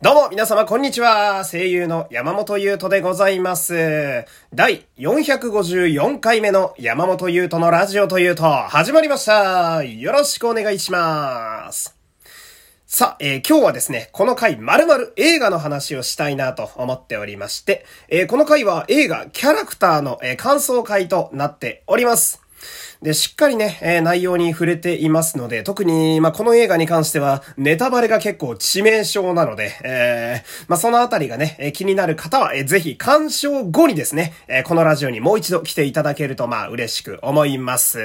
どうも、皆様、こんにちは。声優の山本優斗でございます。第454回目の山本優斗のラジオというと、始まりました。よろしくお願いします。さあ、えー、今日はですね、この回まるまる映画の話をしたいなと思っておりまして、えー、この回は映画キャラクターの、えー、感想回となっております。で、しっかりね、えー、内容に触れていますので、特に、まあ、この映画に関しては、ネタバレが結構致命傷なので、えー、まあ、そのあたりがね、えー、気になる方は、えー、ぜひ、鑑賞後にですね、えー、このラジオにもう一度来ていただけると、まあ、嬉しく思います。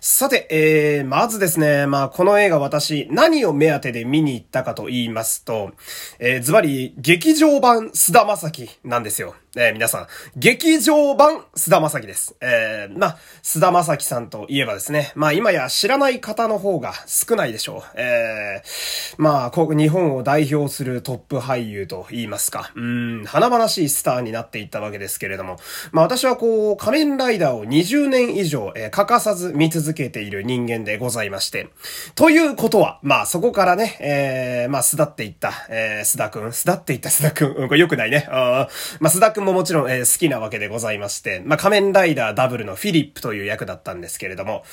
さて、えー、まずですね、まあ、この映画私、何を目当てで見に行ったかと言いますと、えー、ズバリ、劇場版菅田正樹なんですよ。えー、皆さん、劇場版菅田正樹です。えー、まあ、菅田正樹さんといえばですね、まあ今や知らない方の方が少ないでしょう。えー、まあ、こ日本を代表するトップ俳優と言いますか、うん、華々しいスターになっていったわけですけれども、まあ私はこう、仮面ライダーを20年以上、えー、欠かさず見続けている人間でございまして、ということは、まあそこからね、えー、まあ巣立っていった、えー、須田くん、巣立っていった須田くん、うん、これ良くないね。あまあ須田くんももちろん、えー、好きなわけでございまして、まあ、仮面ライダーダブルのフィリップという役だったんですけれども、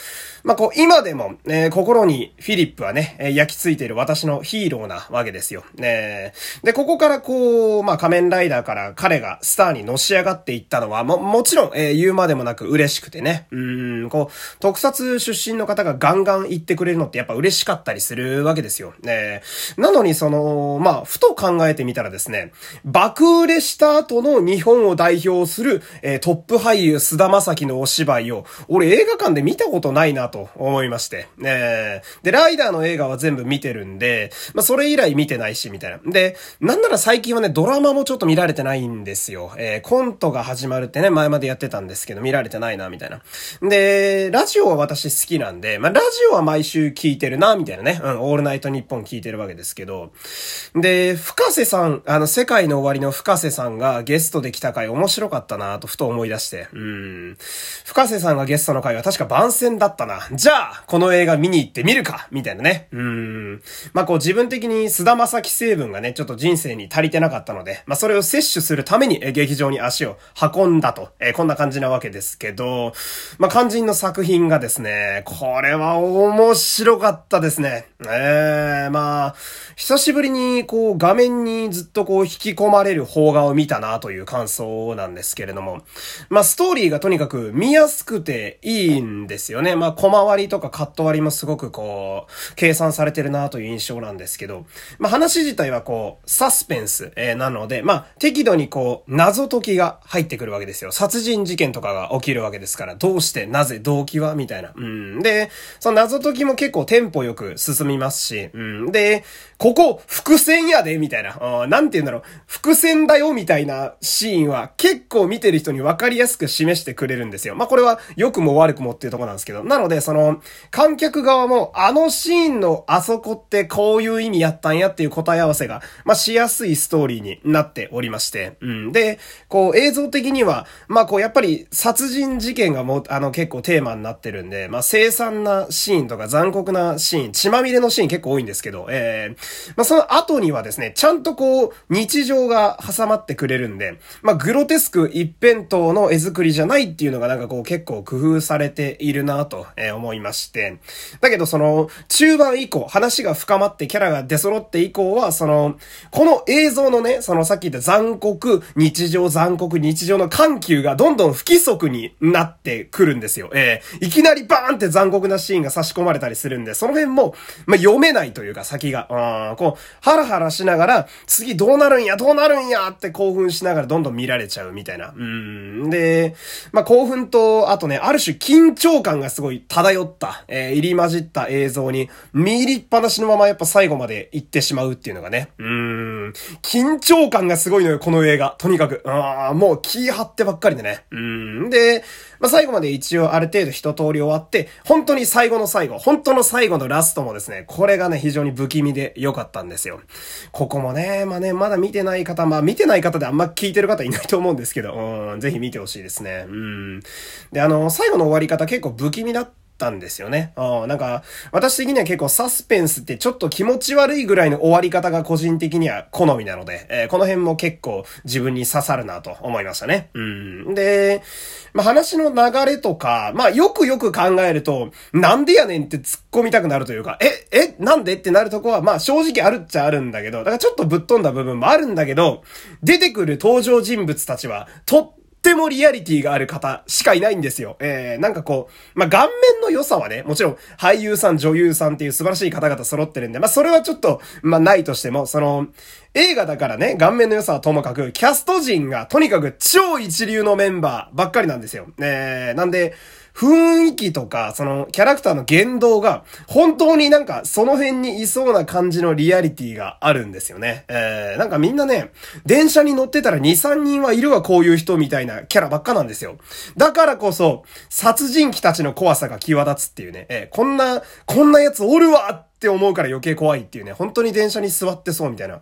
まあ、こう、今でも、えー、心にフィリップはね、えー、焼き付いている私のヒーローなわけですよ。ねで、ここからこう、まあ、仮面ライダーから彼がスターにのし上がっていったのは、も、もちろん、えー、言うまでもなく嬉しくてね、うん、こう、特撮出身の方がガンガン言ってくれるのってやっぱ嬉しかったりするわけですよ。ねなのにその、まあ、ふと考えてみたらですね、爆売れした後の日本を代表する、えー、トップ俳優菅田正樹のお芝居を、俺映画館で見たことないなと思いまして。えー、で、ライダーの映画は全部見てるんで、まあ、それ以来見てないし、みたいな。で、なんなら最近はね、ドラマもちょっと見られてないんですよ。えー、コントが始まるってね、前までやってたんですけど、見られてないな、みたいな。で、ラジオは私好きなんで、まあ、ラジオは毎週聞いてるな、みたいなね。うん、オールナイトニッポン聞いてるわけですけど。で、深瀬さん、あの、世界の終わりの深瀬さんがゲストで来た回面白かったなとふと思い出して。うん。深瀬さんがゲストの回は確か番宣だったな。じゃあ、この映画見に行ってみるかみたいなね。うん。まあ、こう自分的に菅田正樹成分がね、ちょっと人生に足りてなかったので、まあ、それを摂取するために、え、劇場に足を運んだと、え、こんな感じなわけですけど、まあ、肝心の作品がですね、これは面白かったですね。ええー、まあ、久しぶりにこう画面にずっとこう引き込まれる邦画を見たなという感想なんですけれども、まあストーリーがとにかく見やすくていいんですよね。まあ小回りとかカット割りもすごくこう、計算されてるなという印象なんですけど、まあ話自体はこう、サスペンス、えー、なので、まあ適度にこう、謎解きが入ってくるわけですよ。殺人事件とかが起きるわけですから、どうして、なぜ、動機はみたいな。うん。で、その謎解きも結構テンポよく進みますし、うん。で、ここ、伏線やで、みたいな。なんて言うんだろう。伏線だよ、みたいなシーンは結構見てる人に分かりやすく示してくれるんですよ。まあ、これは良くも悪くもっていうとこなんですけど。なので、その、観客側も、あのシーンのあそこってこういう意味やったんやっていう答え合わせが、まあ、しやすいストーリーになっておりまして。うん。で、こう、映像的には、まあ、こう、やっぱり殺人事件がもう、あの、結構テーマになってるんで、まあ、凄惨なシーンとか残酷なシーン、血まみれのシーン結構多いんですけど、えー、まあ、その後にはですね、ちゃんとこう、日常が挟まってくれるんで、まあ、グロテスク一辺倒の絵作りじゃないっていうのがなんかこう結構工夫されているなとえ思いまして。だけどその、中盤以降、話が深まってキャラが出揃って以降は、その、この映像のね、そのさっき言った残酷、日常残酷、日常の緩急がどんどん不規則になってくるんですよ。えー、いきなりバーンって残酷なシーンが差し込まれたりするんで、その辺も、まあ、読めないというか先が、うん、こう、ハラハラしながら、次どうなるんや、どうなるんやって興奮しながらどんどん見られちゃうみたいな。うん。で、まあ、興奮と、あとね、ある種緊張感がすごい漂った、えー、入り混じった映像に、見入りっぱなしのままやっぱ最後まで行ってしまうっていうのがね。うん。緊張感がすごいのよ、この映画。とにかく。ああ、もう気張ってばっかりでね。うん。で、まあ、最後まで一応ある程度一通り終わって、本当に最後の最後、本当の最後のラストもですね、これがね、非常に不気味で良かったんですよ。ここもね、まあね、まだ見てない方、まあ見てない方であんま聞いてる方いないと思うんですけど、うん、ぜひ見てほしいですね。うん。で、あの、最後の終わり方結構不気味だったたんですよね。あなんか、私的には結構サスペンスってちょっと気持ち悪いぐらいの終わり方が個人的には好みなので、えー、この辺も結構自分に刺さるなと思いましたね。うん。で、まあ、話の流れとか、まあ、よくよく考えると、なんでやねんって突っ込みたくなるというか、え、え、なんでってなるとこは、まあ、正直あるっちゃあるんだけど、だからちょっとぶっ飛んだ部分もあるんだけど、出てくる登場人物たちは、とってもリアリティがある方しかいないんですよ。えー、なんかこう、まあ、顔面の良さはね、もちろん俳優さん、女優さんっていう素晴らしい方々揃ってるんで、まあ、それはちょっと、まあ、ないとしても、その、映画だからね、顔面の良さはともかく、キャスト陣がとにかく超一流のメンバーばっかりなんですよ。えー、なんで、雰囲気とか、そのキャラクターの言動が、本当になんかその辺にいそうな感じのリアリティがあるんですよね。えー、なんかみんなね、電車に乗ってたら2、3人はいるわこういう人みたいなキャラばっかなんですよ。だからこそ、殺人鬼たちの怖さが際立つっていうね、えー、こんな、こんなやつおるわって思うから余計怖いっていうね、本当に電車に座ってそうみたいな。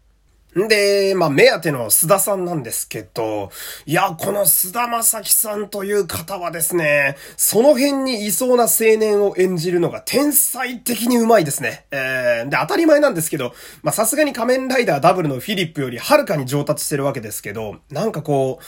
んで、まあ、目当ての須田さんなんですけど、いや、この須田正樹さんという方はですね、その辺にいそうな青年を演じるのが天才的にうまいですね。えー、で、当たり前なんですけど、ま、さすがに仮面ライダーダブルのフィリップよりはるかに上達してるわけですけど、なんかこう、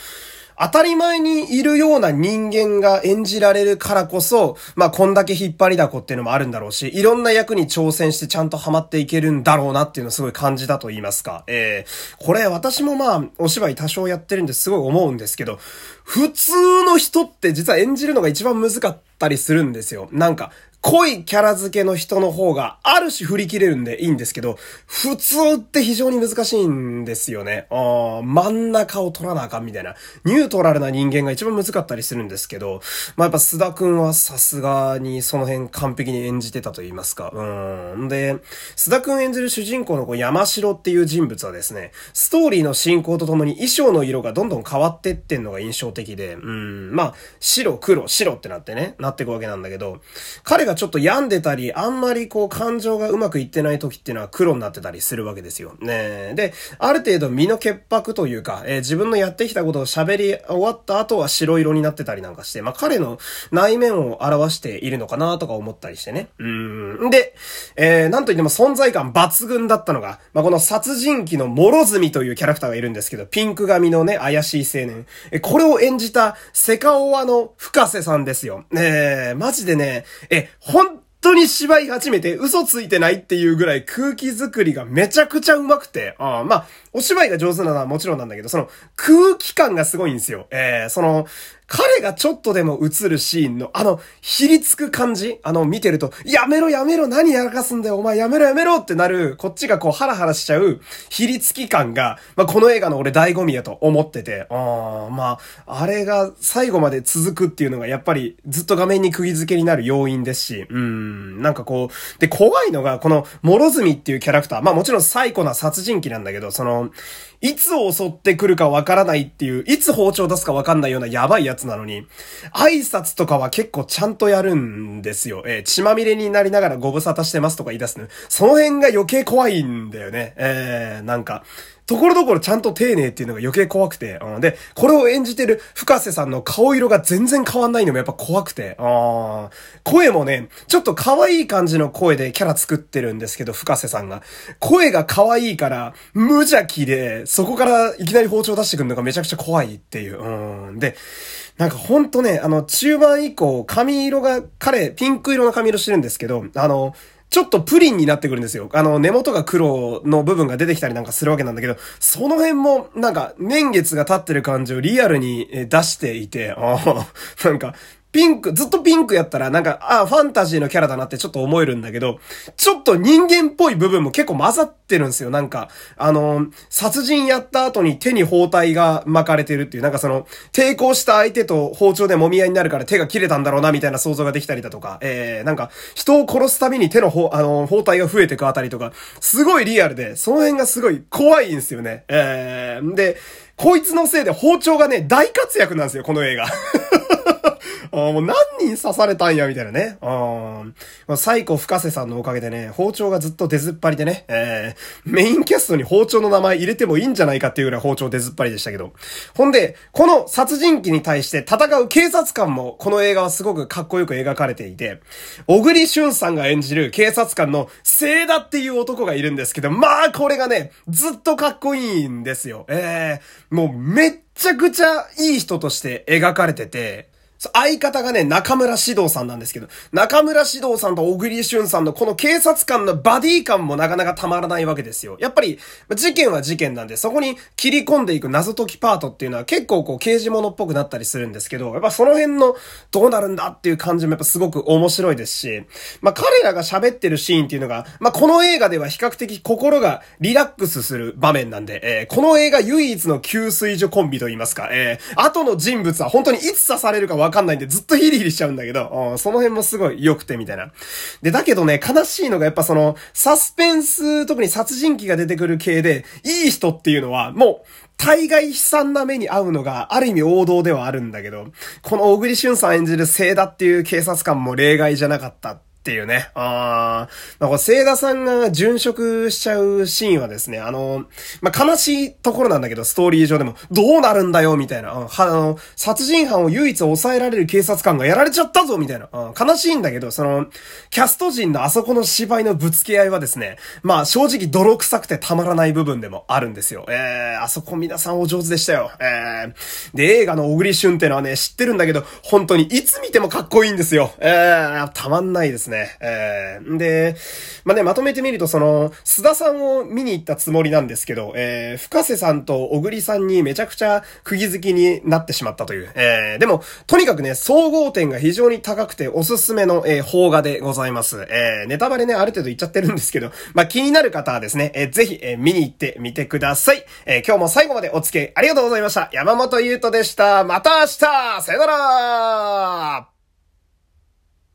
当たり前にいるような人間が演じられるからこそ、まあ、こんだけ引っ張りだこっていうのもあるんだろうし、いろんな役に挑戦してちゃんとハマっていけるんだろうなっていうのをすごい感じたと言いますか。えー、これ私もまあ、お芝居多少やってるんですごい思うんですけど、普通の人って実は演じるのが一番難かったりするんですよ。なんか、濃いキャラ付けの人の方がある種振り切れるんでいいんですけど、普通って非常に難しいんですよね。あ真ん中を取らなあかんみたいな。ニュートラルな人間が一番難かったりするんですけど、まあ、やっぱ須田くんはさすがにその辺完璧に演じてたと言いますか。うん。で、須田くん演じる主人公のこう山城っていう人物はですね、ストーリーの進行とともに衣装の色がどんどん変わってってんのが印象的で、うん。まあ、白、黒、白ってなってね、なっていくわけなんだけど、彼がちょっと病んでたり、あんまりこう感情がうまくいってない時っていうのは黒になってたりするわけですよ。ねで、ある程度身の潔白というか、えー、自分のやってきたことを喋り終わった後は白色になってたりなんかして、まあ彼の内面を表しているのかなとか思ったりしてね。うん。で、えー、なんといっても存在感抜群だったのが、まあこの殺人鬼の諸角というキャラクターがいるんですけど、ピンク髪のね、怪しい青年。え、これを演じたセカオワの深瀬さんですよ。ねえ、マジでね、え、本当に芝居始めて嘘ついてないっていうぐらい空気作りがめちゃくちゃうまくて、あまあ、お芝居が上手なのはもちろんなんだけど、その空気感がすごいんですよ。えー、その、彼がちょっとでも映るシーンの、あの、ひりつく感じ。あの、見てると、やめろやめろ何やらかすんだよお前やめろやめろってなる、こっちがこうハラハラしちゃう、ひりつき感が、まあ、この映画の俺醍醐味やと思ってて、あまあ、あれが最後まで続くっていうのがやっぱりずっと画面に釘付けになる要因ですし、うん、なんかこう、で、怖いのが、この、諸角っていうキャラクター、まあもちろん最古な殺人鬼なんだけど、その、いつ襲ってくるかわからないっていう、いつ包丁出すかわかんないようなやばいやつなのに、挨拶とかは結構ちゃんとやるんですよ。えー、血まみれになりながらご無沙汰してますとか言い出すの。その辺が余計怖いんだよね。えー、なんか、ところどころちゃんと丁寧っていうのが余計怖くて、うん、で、これを演じてる深瀬さんの顔色が全然変わんないのもやっぱ怖くて、あ声もね、ちょっと可愛い感じの声でキャラ作ってるんですけど、深瀬さんが。声が可愛いから、無邪気で、そこからいきなり包丁出してくるのがめちゃくちゃ怖いっていう。うん。で、なんかほんとね、あの、中盤以降、髪色が、彼、ピンク色の髪色してるんですけど、あの、ちょっとプリンになってくるんですよ。あの、根元が黒の部分が出てきたりなんかするわけなんだけど、その辺も、なんか、年月が経ってる感じをリアルに出していて、ああ、なんか、ピンク、ずっとピンクやったらなんか、ああ、ファンタジーのキャラだなってちょっと思えるんだけど、ちょっと人間っぽい部分も結構混ざってるんですよ。なんか、あの、殺人やった後に手に包帯が巻かれてるっていう、なんかその、抵抗した相手と包丁で揉み合いになるから手が切れたんだろうな、みたいな想像ができたりだとか、えー、なんか、人を殺すたびに手のほ、あの、包帯が増えてくあたりとか、すごいリアルで、その辺がすごい怖いんですよね。えー、で、こいつのせいで包丁がね、大活躍なんですよ、この映画。あもう何人刺されたんや、みたいなね。うん。サイコ深瀬さんのおかげでね、包丁がずっと出ずっぱりでね、えー、メインキャストに包丁の名前入れてもいいんじゃないかっていうぐらい包丁出ずっぱりでしたけど。ほんで、この殺人鬼に対して戦う警察官も、この映画はすごくかっこよく描かれていて、小栗旬さんが演じる警察官の聖田っていう男がいるんですけど、まあ、これがね、ずっとかっこいいんですよ。えー、もうめっちゃくちゃいい人として描かれてて、相方がね、中村獅童さんなんですけど、中村獅童さんと小栗旬さんのこの警察官のバディ感もなかなかたまらないわけですよ。やっぱり、事件は事件なんで、そこに切り込んでいく謎解きパートっていうのは結構こう刑事物っぽくなったりするんですけど、やっぱその辺のどうなるんだっていう感じもやっぱすごく面白いですし、まあ彼らが喋ってるシーンっていうのが、まあこの映画では比較的心がリラックスする場面なんで、えー、この映画唯一の給水所コンビと言いますか、えー、後の人物は本当にいつ刺されるかわかんないんでずっとヒリヒリしちゃうんだけど、その辺もすごい良くてみたいな。で、だけどね、悲しいのがやっぱその、サスペンス、特に殺人鬼が出てくる系で、いい人っていうのは、もう、大概悲惨な目に遭うのが、ある意味王道ではあるんだけど、この小栗旬さん演じる聖田っていう警察官も例外じゃなかったっていうね。あー、まあ、これ、聖田さんが殉職しちゃうシーンはですね、あの、まあ、悲しいところなんだけど、ストーリー上でも、どうなるんだよ、みたいな。あの、殺人犯を唯一抑えられる警察官がやられちゃったぞ、みたいな。悲しいんだけど、その、キャスト陣のあそこの芝居のぶつけ合いはですね、まあ、正直泥臭くてたまらない部分でもあるんですよ。えー、あそこ皆さんお上手でしたよ。えー、で、映画の小栗旬ってのはね、知ってるんだけど、本当にいつ見てもかっこいいんですよ。えー、たまんないですね。ね。えー、で、まあね、まとめてみると、その、須田さんを見に行ったつもりなんですけど、えー、深瀬さんと小栗さんにめちゃくちゃ釘付きになってしまったという。えー、でも、とにかくね、総合点が非常に高くておすすめの、えー、邦画でございます。えー、ネタバレね、ある程度言っちゃってるんですけど、まあ、気になる方はですね、えー、ぜひ、えー、見に行ってみてください。えー、今日も最後までお付き合いありがとうございました。山本優斗でした。また明日さよなら